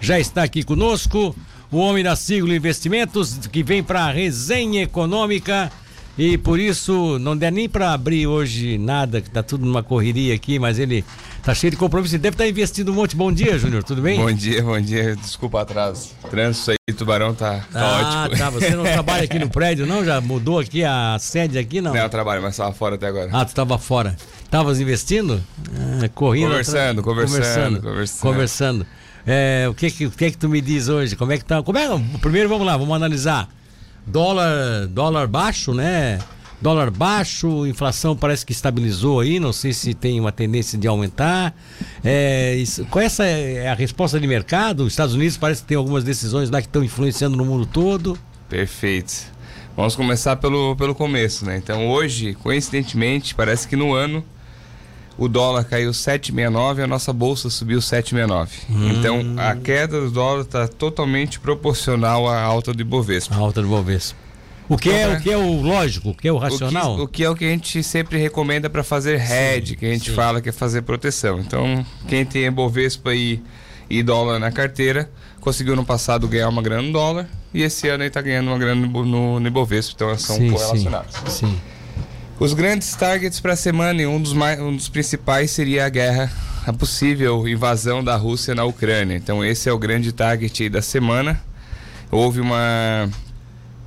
já está aqui conosco. O homem da Siglo Investimentos, que vem para a resenha econômica. E por isso não der nem para abrir hoje nada, que tá tudo numa correria aqui, mas ele tá cheio de compromisso. Ele deve estar tá investindo um monte. Bom dia, Júnior, tudo bem? Bom dia, bom dia. Desculpa atraso. Trânsito aí, Tubarão tá, tá ah, ótimo. tá. Você não trabalha aqui no prédio, não? Já mudou aqui a sede aqui, não? Não, eu trabalho, mas estava fora até agora. Ah, tu estava fora. Tavas investindo? Ah, correndo. Conversando, conversando, conversando. Conversando. conversando. É, o que que, o que que tu me diz hoje? Como é que tá? Como é? Primeiro vamos lá, vamos analisar. Dólar, dólar baixo, né? Dólar baixo, inflação parece que estabilizou aí, não sei se tem uma tendência de aumentar. É, isso, qual essa é a resposta de mercado? Os Estados Unidos parece que tem algumas decisões lá que estão influenciando no mundo todo. Perfeito. Vamos começar pelo, pelo começo, né? Então hoje, coincidentemente, parece que no ano o dólar caiu 7,69 e a nossa bolsa subiu 7,69. Hum. Então a queda do dólar está totalmente proporcional à alta do Ibovespa. A alta do Ibovespa. O que, é, o que é o lógico, o que é o racional? O que, o que é o que a gente sempre recomenda para fazer hedge, que a gente sim. fala que é fazer proteção. Então, quem tem Ibovespa e, e dólar na carteira, conseguiu no passado ganhar uma grana no dólar e esse ano ele está ganhando uma grana no, no Ibovespa, então são sim, correlacionados. Sim, sim. Os grandes targets para a semana, e um dos, mais, um dos principais seria a guerra, a possível invasão da Rússia na Ucrânia. Então esse é o grande target da semana. Houve uma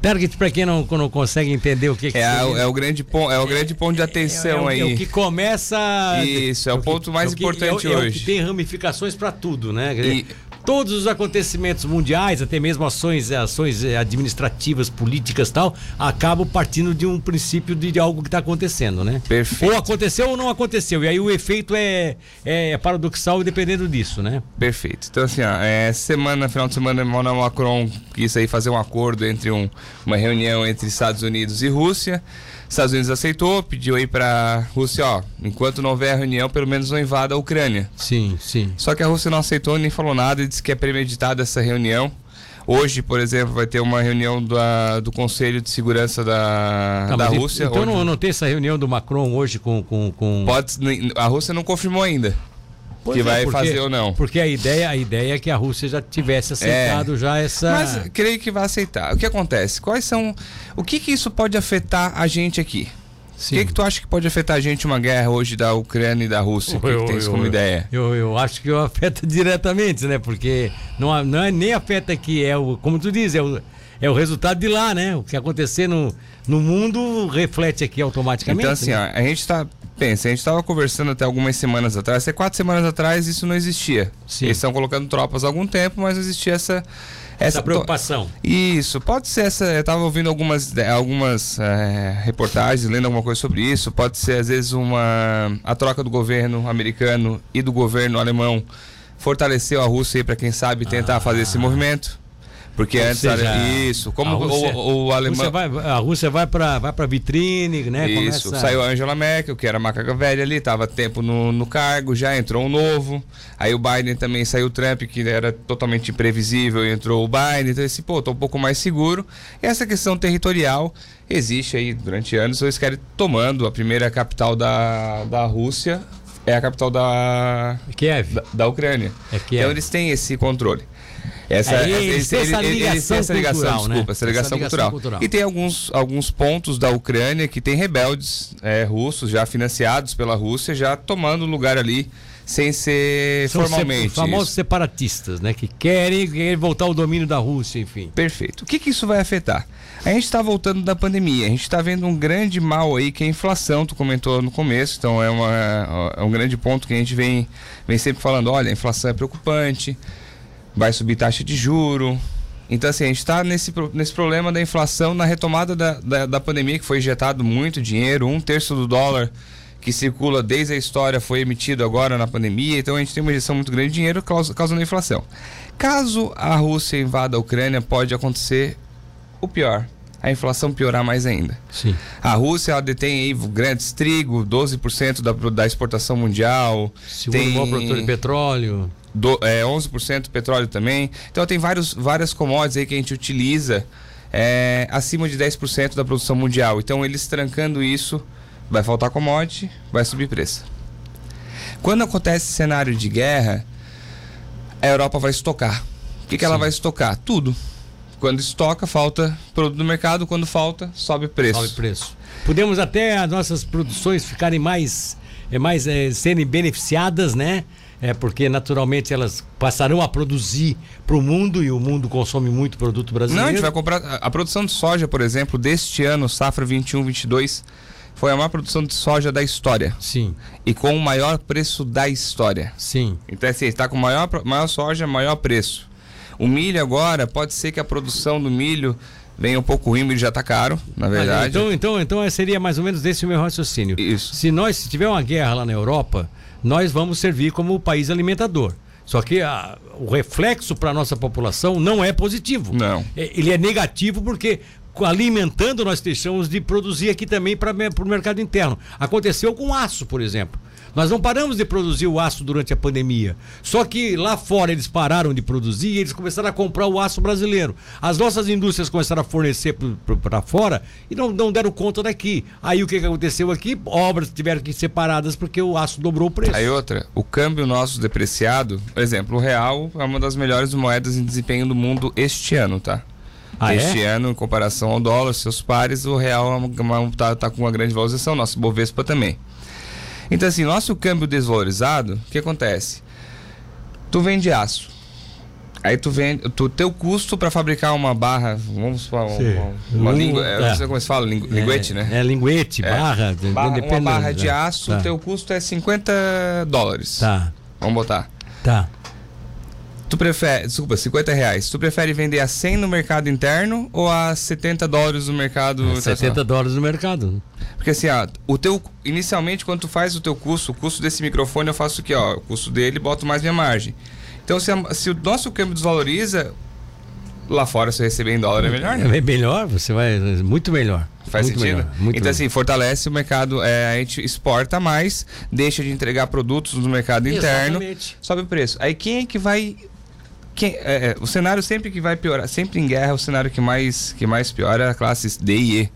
Target para quem não, não consegue entender o que, que é, é o grande ponto, é o grande ponto de atenção é, é, é, aí. É o que começa. Isso é o, o ponto que, mais é importante hoje. É o que tem ramificações para tudo, né? E, todos os acontecimentos mundiais, até mesmo ações, ações administrativas, políticas tal, acabam partindo de um princípio de, de algo que está acontecendo, né? Perfeito. Ou aconteceu ou não aconteceu. E aí o efeito é, é paradoxal dependendo disso, né? Perfeito. Então, assim, ó, é, semana, final de semana, Emmanuel Macron quis aí fazer um acordo entre um, uma reunião entre Estados Unidos e Rússia. Estados Unidos aceitou, pediu aí para Rússia, ó, enquanto não houver reunião, pelo menos não invada a Ucrânia. Sim, sim. Só que a Rússia não aceitou nem falou nada e disse que é premeditada essa reunião. Hoje, por exemplo, vai ter uma reunião da, do Conselho de Segurança da, tá, da Rússia. Então hoje... não, não tem essa reunião do Macron hoje com. com, com... Pode, a Rússia não confirmou ainda. Pois que é, vai porque, fazer ou não. Porque a ideia, a ideia é que a Rússia já tivesse aceitado é, já essa. Mas creio que vai aceitar. O que acontece? Quais são. O que, que isso pode afetar a gente aqui? O que, que tu acha que pode afetar a gente uma guerra hoje da Ucrânia e da Rússia? O que, que tem isso como ideia? Eu, eu acho que afeta diretamente, né? Porque não, não é nem afeta aqui, é o, como tu diz, é o, é o resultado de lá, né? O que acontecer no, no mundo reflete aqui automaticamente. Então, assim, né? ó, a gente está Pensa, a gente estava conversando até algumas semanas atrás, até quatro semanas atrás isso não existia. Sim. Eles estão colocando tropas há algum tempo, mas não existia essa. Essa, essa preocupação. Isso, pode ser essa. Eu estava ouvindo algumas, algumas é, reportagens, lendo alguma coisa sobre isso. Pode ser, às vezes, uma. A troca do governo americano e do governo alemão fortaleceu a Rússia para quem sabe tentar ah. fazer esse movimento. Porque Ou antes seja, era isso, como Rússia, o, o, alemão. A Rússia vai, a Rússia vai para vai para vitrine, né? Isso, Começa... saiu a Angela Merkel, que era macaca velha ali, tava tempo no, no cargo, já entrou um novo. Aí o Biden também saiu o Trump, que era totalmente imprevisível, e entrou o Biden. Então, esse, pô, tô um pouco mais seguro. E essa questão territorial existe aí durante anos. Eles querem tomando a primeira capital da, da Rússia, é a capital da Kiev. Da, da Ucrânia. É Kiev. Então eles têm esse controle. Essa, é, essa, essa ligação, essa ligação cultural, desculpa, né? essa ligação, essa ligação cultural. cultural. E tem alguns, alguns pontos da Ucrânia que tem rebeldes é, russos já financiados pela Rússia já tomando lugar ali sem ser São formalmente. Os famosos isso. separatistas, né? Que querem, querem voltar ao domínio da Rússia, enfim. Perfeito. O que, que isso vai afetar? A gente está voltando da pandemia, a gente está vendo um grande mal aí que é a inflação, tu comentou no começo, então é, uma, é um grande ponto que a gente vem, vem sempre falando, olha, a inflação é preocupante, vai subir taxa de juro. Então, assim, a gente está nesse, nesse problema da inflação, na retomada da, da, da, pandemia, que foi injetado muito dinheiro, um terço do dólar que circula desde a história foi emitido agora na pandemia, então a gente tem uma injeção muito grande de dinheiro causando inflação. Caso a Rússia invada a Ucrânia, pode acontecer o pior, a inflação piorar mais ainda. Sim. A Rússia ela detém aí grandes trigo, 12% da, da exportação mundial. Segundo tem... o maior produtor de petróleo do, é, 11% petróleo também. Então tem vários, várias commodities aí que a gente utiliza é, acima de 10% da produção mundial. Então eles trancando isso, vai faltar commodity, vai subir preço. Quando acontece cenário de guerra, a Europa vai estocar. que, que ela vai estocar? Tudo. Quando estoca, falta produto no mercado, quando falta, sobe preço. Sobe preço. Podemos até as nossas produções ficarem mais, é, mais é, serem beneficiadas, né? É porque naturalmente elas passarão a produzir para o mundo e o mundo consome muito produto brasileiro. Não, a gente vai comprar a, produção de soja, por exemplo, deste ano, safra 21, 22, foi a maior produção de soja da história. Sim. E com o maior preço da história. Sim. Então assim, está com maior maior soja, maior preço. O milho agora, pode ser que a produção do milho venha um pouco ruim, milho já está caro, na verdade. Então, então, então seria mais ou menos desse o meu raciocínio. Isso. Se nós se tiver uma guerra lá na Europa, nós vamos servir como país alimentador. Só que a, o reflexo para a nossa população não é positivo. Não. É, ele é negativo porque alimentando nós deixamos de produzir aqui também para o mercado interno. Aconteceu com aço, por exemplo. Nós não paramos de produzir o aço durante a pandemia. Só que lá fora eles pararam de produzir e eles começaram a comprar o aço brasileiro. As nossas indústrias começaram a fornecer para fora e não, não deram conta daqui. Aí o que, que aconteceu aqui? Obras tiveram que ser paradas porque o aço dobrou o preço. Aí outra, o câmbio nosso depreciado, por exemplo, o real é uma das melhores moedas em desempenho do mundo este ano, tá? Ah, este é? ano, em comparação ao dólar, seus pares, o real está tá com uma grande valorização, nosso Bovespa também. Então, assim, nosso câmbio desvalorizado, o que acontece? Tu vende aço. Aí tu vende. Tu, teu custo para fabricar uma barra, vamos falar, uma, uma Um- língua. é. É. Não sei como se fala, lingu, linguete, é, né? É, linguete, É. barra. Barra- uma barra da- de aço, tá. teu custo é 50 dólares. Tá, Vamos botar. tá. Tu prefere, desculpa, 50 reais. Tu prefere vender a 100 no mercado interno ou a 70 dólares no mercado É internacional? 70 dólares no mercado. Porque assim, ó, o teu inicialmente quando tu faz o teu custo, o custo desse microfone eu faço aqui, ó, o custo dele, boto mais minha margem. Então se, a- se o nosso câmbio desvaloriza, lá fora se eu receber em dólar é melhor, né? É melhor, você vai. Muito melhor. Faz muito sentido? Melhor, então, melhor. assim, fortalece o mercado. é, a gente exporta mais, deixa de entregar produtos no mercado interno, Exatamente. sobe o preço. Aí quem é que vai. Quem, é, é, o cenário sempre que vai piorar, sempre em guerra, o cenário que mais, que mais piora é a classe D e E.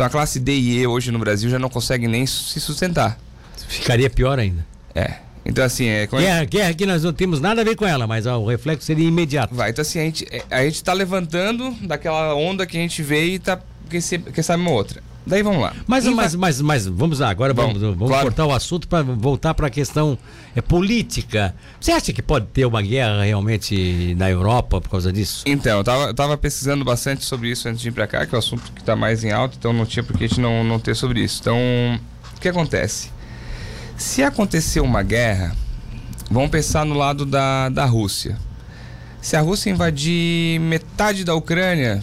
Então a classe D e E hoje no Brasil já não consegue nem se sustentar. Ficaria pior ainda. É. Então, assim, é. é- Guerra, guerra que nós não temos nada a ver com ela, mas ó, o reflexo seria imediato. Vai, então assim, a gente, é, a gente tá levantando daquela onda que a gente veio e tá. Quem sabe uma outra. Daí vamos lá. Mas, Inva- mas, mas, mas vamos lá, agora Bom, vamos, vamos claro. cortar o assunto para voltar para a questão é, política. Você acha que pode ter uma guerra realmente na Europa por causa disso? Então, eu tava, tava pesquisando bastante sobre isso antes de ir pra cá, que é o assunto que tá mais em alta, então não tinha por que a gente não, não ter sobre isso. Então, o que acontece? Se acontecer uma guerra, vamos pensar no lado da, da Rússia. Se a Rússia invadir metade da Ucrânia,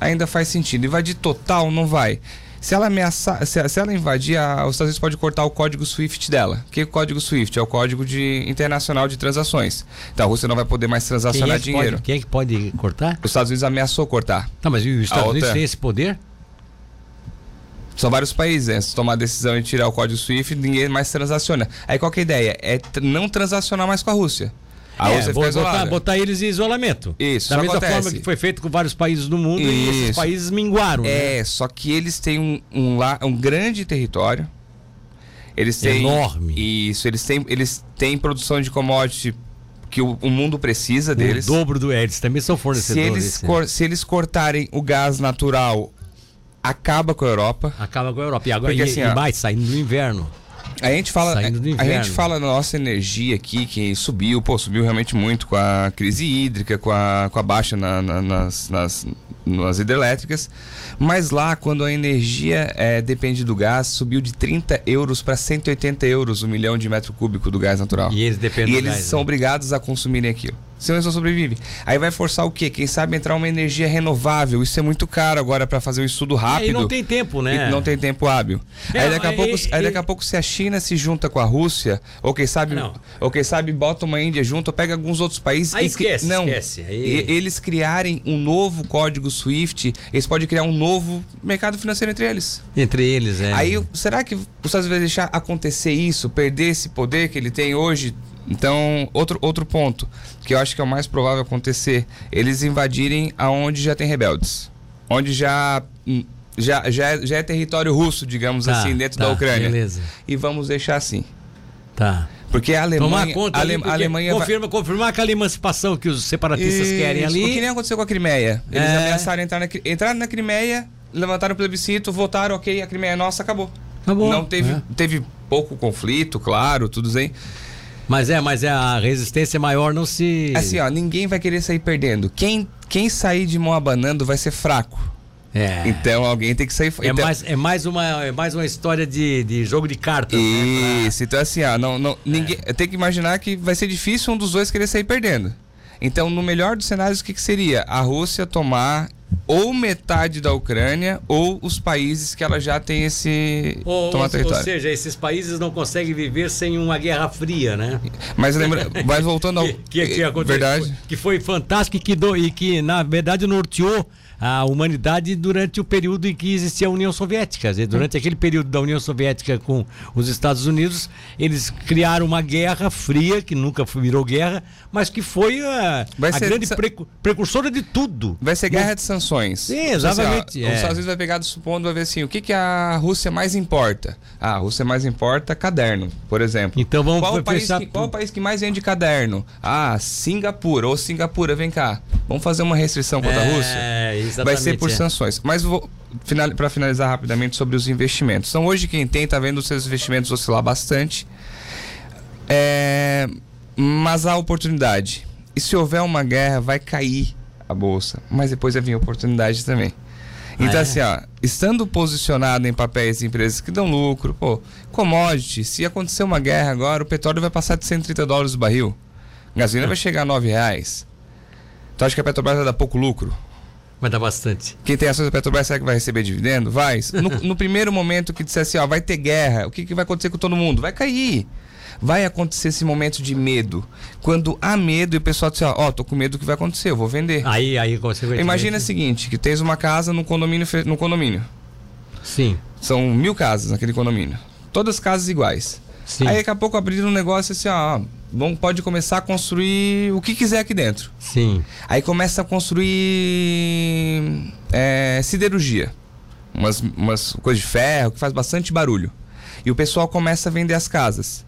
ainda faz sentido. Invadir total, não vai. Se ela ameaçar, se, se ela invadir, a, os Estados Unidos pode cortar o código SWIFT dela. O que é o código SWIFT? É o código de, internacional de transações. Então a Rússia não vai poder mais transacionar é que dinheiro. Pode, quem é que pode cortar? Os Estados Unidos ameaçou cortar. Tá, mas e os Estados A Unidos têm esse poder? São vários países, né? Se tomar a decisão de tirar o código SWIFT, ninguém mais transaciona. Aí qual que é a ideia? É não transacionar mais com a Rússia. A É, vou fica botar, botar eles em isolamento. Isso, Da isso mesma acontece. forma que foi feito com vários países do mundo e esses Isso. países minguaram. né? É, só que eles têm um, um, um grande território. Eles têm. Enorme. Isso, eles têm, eles têm produção de commodity que o, o mundo precisa O deles. dobro do. É, eles também são Se fornecedores. eles, né? cor- se eles cortarem o gás natural, acaba com a Europa. Acaba com a Europa. E agora Porque e, assim, e mais, saindo do inverno. A gente fala, a gente fala da nossa energia aqui que subiu, pô, subiu realmente muito com a crise hídrica, com a, com a baixa na- na- nas, nas, nas hidrelétricas. Mas lá, quando a energia é, depende do gás, subiu de 30 euros para 180 euros o milhão de metro cúbico do gás natural. E eles dependem E eles gás, são né? obrigados a consumirem aquilo. Senão eles não sobrevivem. Aí vai forçar o quê? Quem sabe entrar uma energia renovável. Isso é muito caro agora para fazer um estudo rápido. É, e não tem tempo, né? E não tem tempo hábil. É, aí, daqui a pouco, e- aí daqui a pouco se a China se junta com a Rússia, ou quem sabe, Não. ou quem sabe bota uma Índia junto, ou pega alguns outros países Aí e esquece, não, esquece. Aí- e- eles criarem um novo código SWIFT, eles podem criar um novo mercado financeiro entre eles. Entre eles, é. Aí, será que os Estados Unidos vai deixar acontecer isso, perder esse poder que ele tem hoje? Então, outro, outro ponto, que eu acho que é o mais provável acontecer, eles invadirem aonde já tem rebeldes. Onde já, hum, já, já, é- já é território russo, digamos Tá, assim, dentro tá, da Ucrânia. Beleza. E vamos deixar assim. Tá. Porque a Alemanha. conta Ale, ali, a Alemanha vai- confirma, confirmar aquela emancipação que os separatistas querem ali. O que nem aconteceu com a Crimeia. Eles É. ameaçaram entrar na, entraram na Crimeia, levantaram o plebiscito, votaram, ok, a Crimeia é nossa, acabou. Acabou, Não teve, é. teve pouco conflito, claro, tudo bem. Mas é, mas é a resistência maior não se. Assim, ó, ninguém vai querer sair perdendo. Quem, quem sair de mão abanando vai ser fraco. é. Então alguém tem que sair. É, então, mais, é, mais uma, é mais uma história de, de jogo de cartas. né? Isso, então assim, ó, não, não, ninguém, tem que imaginar que vai ser difícil um dos dois querer sair perdendo. Então, no melhor dos cenários, o que, que seria? A Rússia tomar ou metade da Ucrânia ou os países que ela já tem esse Ou, tomar ou- ou território. seja, esses países não conseguem viver sem uma guerra fria, né? Mas lembra, mas voltando ao que, que, que aconteceu, verdade. que foi fantástico e que, do- e que, na verdade, norteou a humanidade durante o período em que existia a União Soviética. Quer dizer, durante aquele período da União Soviética com os Estados Unidos, eles criaram uma guerra fria, que nunca virou guerra, mas que foi a, a grande precu- precursora de tudo. Vai ser guerra de sanções. Sim, Então, assim, ó, exatamente, os é. Estados Unidos vai pegar do supondo, vai ver assim, o que, que a Rússia mais importa? Ah, a Rússia mais importa caderno, por exemplo. Então vamos qual o país que, qual o país que mais vende caderno? Ah, Singapura. Ou Singapura, vem cá. Vamos fazer uma restrição contra a Rússia? É, exatamente. Vai ser por é. sanções. Mas vou final, para finalizar rapidamente sobre os investimentos. Então hoje quem tem está vendo os seus investimentos oscilar bastante. É, mas há oportunidade. E se houver uma guerra, vai cair a bolsa. Mas depois vai vir oportunidade também. Então, Ah, é? assim, ó, estando posicionado em papéis de empresas que dão lucro, pô, commodity, se acontecer uma guerra agora, o petróleo vai passar de 130 dólares o barril. A gasolina vai chegar a 9 reais. Tu acha que a Petrobras vai dar pouco lucro? Vai dar bastante. Quem tem ações da Petrobras, será que vai receber dividendo? Vai. No, no primeiro momento que disser assim, ó, vai ter guerra, o que, que vai acontecer com todo mundo? Vai cair. Vai acontecer esse momento de medo. Quando há medo e o pessoal diz, ó, ó, tô com medo do que vai acontecer, eu vou vender. Aí, aí, consequentemente. Imagina o seguinte, que tens uma casa no condomínio, no condomínio. Sim, São mil casas naquele condomínio. Todas casas iguais. Sim. Aí daqui a pouco abriram um negócio assim, ó, vamos, pode começar a construir o que quiser aqui dentro. Sim. Aí começa a construir é, siderurgia. Umas, umas coisas de ferro que faz bastante barulho. E o pessoal começa a vender as casas.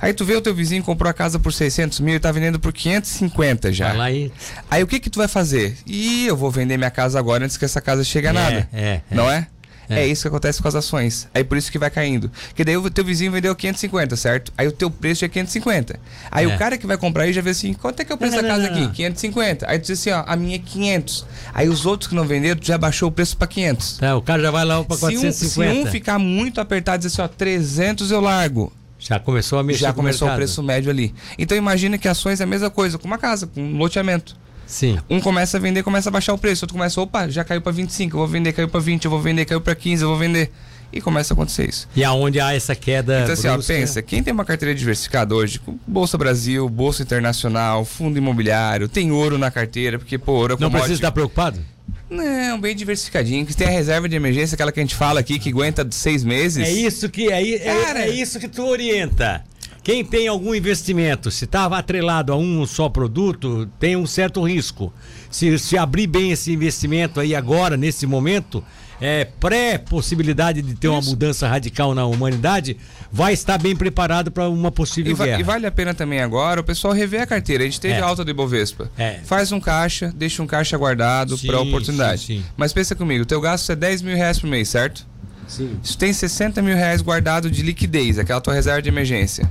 Aí tu vê o teu vizinho comprou a casa por 600 mil e tá vendendo por 550 já. Vai lá e. Aí o que que tu vai fazer? Ih, eu vou vender minha casa agora antes que essa casa chegue a É, nada. é, é. Não é? É. é? isso que acontece com as ações. Aí por isso que vai caindo. Porque daí o teu vizinho vendeu 550, certo? Aí o teu preço é 550. Aí É. o cara que vai comprar aí já vê assim, quanto é que é o preço Não, da não, casa não, aqui? não. 550. Aí tu diz assim, ó, a minha é 500. Aí os outros que não venderam, tu já baixou o preço para 500. Tá, o cara já vai lá para Se um, se 450. um ficar muito apertado e dizer assim, ó, 300 eu largo. Já começou a mexer já com começou o preço médio ali. Então imagina que ações é a mesma coisa, com uma casa, com um loteamento. Sim. Um começa a vender, começa a baixar o preço. Outro começa, opa, já caiu para 25, eu vou vender, caiu para 20, eu vou vender, caiu para 15, eu vou vender. E começa a acontecer isso. E aonde há essa queda. Então assim, ó, pensa, quem tem uma carteira diversificada hoje, com Bolsa Brasil, Bolsa Internacional, Fundo Imobiliário, tem ouro na carteira, porque, pô, ouro é Não precisa estar preocupado? Não, bem diversificadinho, que tem a reserva de emergência, aquela que a gente fala aqui, que aguenta seis meses. É isso que é, é, Cara. é isso que tu orienta. Quem tem algum investimento, se estava atrelado a um só produto, tem um certo risco. Se, se abrir bem esse investimento aí agora, nesse momento, é, pré-possibilidade de ter uma Isso. mudança radical na humanidade, vai estar bem preparado para uma possível E, va- guerra. e vale a pena também agora o pessoal rever a carteira. A gente teve É. a alta do Ibovespa. É. Faz um caixa, deixa um caixa guardado para oportunidade. sim, sim. Mas pensa comigo, teu gasto é 10 mil reais por mês, certo? Sim. Se tu tem 60 mil reais guardado de liquidez, aquela tua reserva de emergência.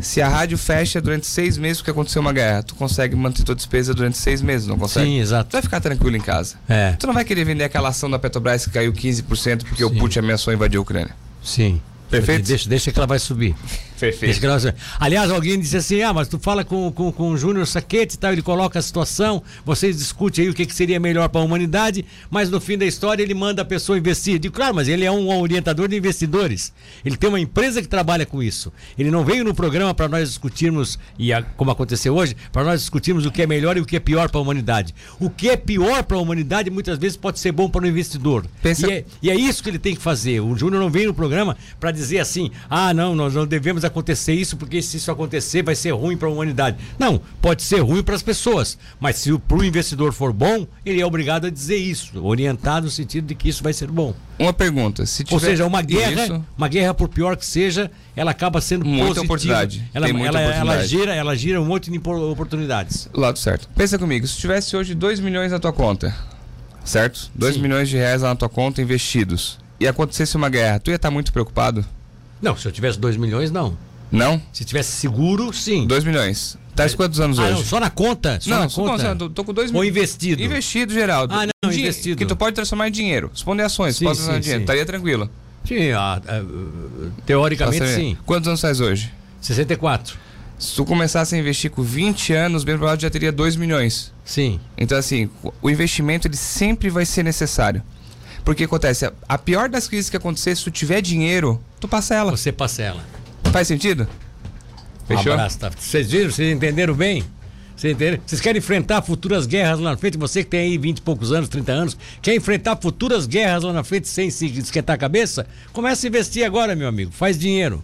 Se a rádio fecha durante seis meses porque aconteceu uma guerra, tu consegue manter tua despesa durante seis meses, não consegue? Sim, Tu exato. vai ficar tranquilo em casa. É, Tu não vai querer vender aquela ação da Petrobras que caiu 15% porque o Sim. Putin ameaçou invadir a Ucrânia. sim. Perfeito? Deixa, deixa que ela vai subir. Vai subir. Aliás, alguém disse assim: ah, mas tu fala com, com, com o Júnior Saquete e tal, ele coloca a situação, vocês discutem aí o que, que seria melhor para a humanidade, mas no fim da história ele manda a pessoa investir. Eu Digo, claro, mas ele é um orientador de investidores. Ele tem uma empresa que trabalha com isso. Ele não veio no programa para nós discutirmos, e a- como aconteceu hoje, para nós discutirmos o que é melhor e o que é pior para a humanidade. O que é pior para a humanidade muitas vezes pode ser bom para o investidor. Pensa- E, é, e é isso que ele tem que fazer. O Júnior não veio no programa para dizer assim: ah, não, nós não devemos acontecer isso, porque se isso acontecer vai ser ruim para a humanidade. Não, pode ser ruim para as pessoas, mas se para o investidor for bom, ele é obrigado a dizer isso, orientado no sentido de que isso vai ser bom. Uma pergunta, se tiver Ou seja, uma guerra, isso, uma guerra por pior que seja, ela acaba sendo Muita positiva. oportunidade. Ela, Tem muita ela, ela oportunidade. gira, ela gira um monte de oportunidades. lado certo. Pensa comigo, se tivesse hoje 2 milhões na tua conta, certo? 2 Sim. milhões de reais na tua conta investidos, e acontecesse uma guerra, tu ia estar muito preocupado? Não, se eu tivesse 2 milhões, não. Não? Se tivesse seguro, sim. 2 milhões. Tá quantos anos ah, hoje? não, só na conta? Só não, na conta? não, tô com 2 Ou milhões. investido? Investido, Geraldo. Ah, não, investido. Que tu pode transformar em dinheiro. Supondo ações, Sim, pode transformar em dinheiro. Estaria tranquilo. Sim, ah, ah, teoricamente sim. Quantos anos faz hoje? 64. Se tu começasse a investir com 20 anos, bem provável já teria 2 milhões. Sim. Então, assim, o investimento ele sempre vai ser necessário. Porque acontece, a- pior das crises que acontecer, se tu tiver dinheiro, tu passa ela. Você parcela. Faz sentido? Fechou? Um abraço, tá? Vocês viram? Vocês entenderam bem? Vocês entenderam? Vocês querem enfrentar futuras guerras lá na frente? Você que tem aí 20 e poucos anos, 30 anos, quer enfrentar futuras guerras lá na frente sem se esquentar a cabeça? Começa a investir agora, meu amigo. Faz dinheiro.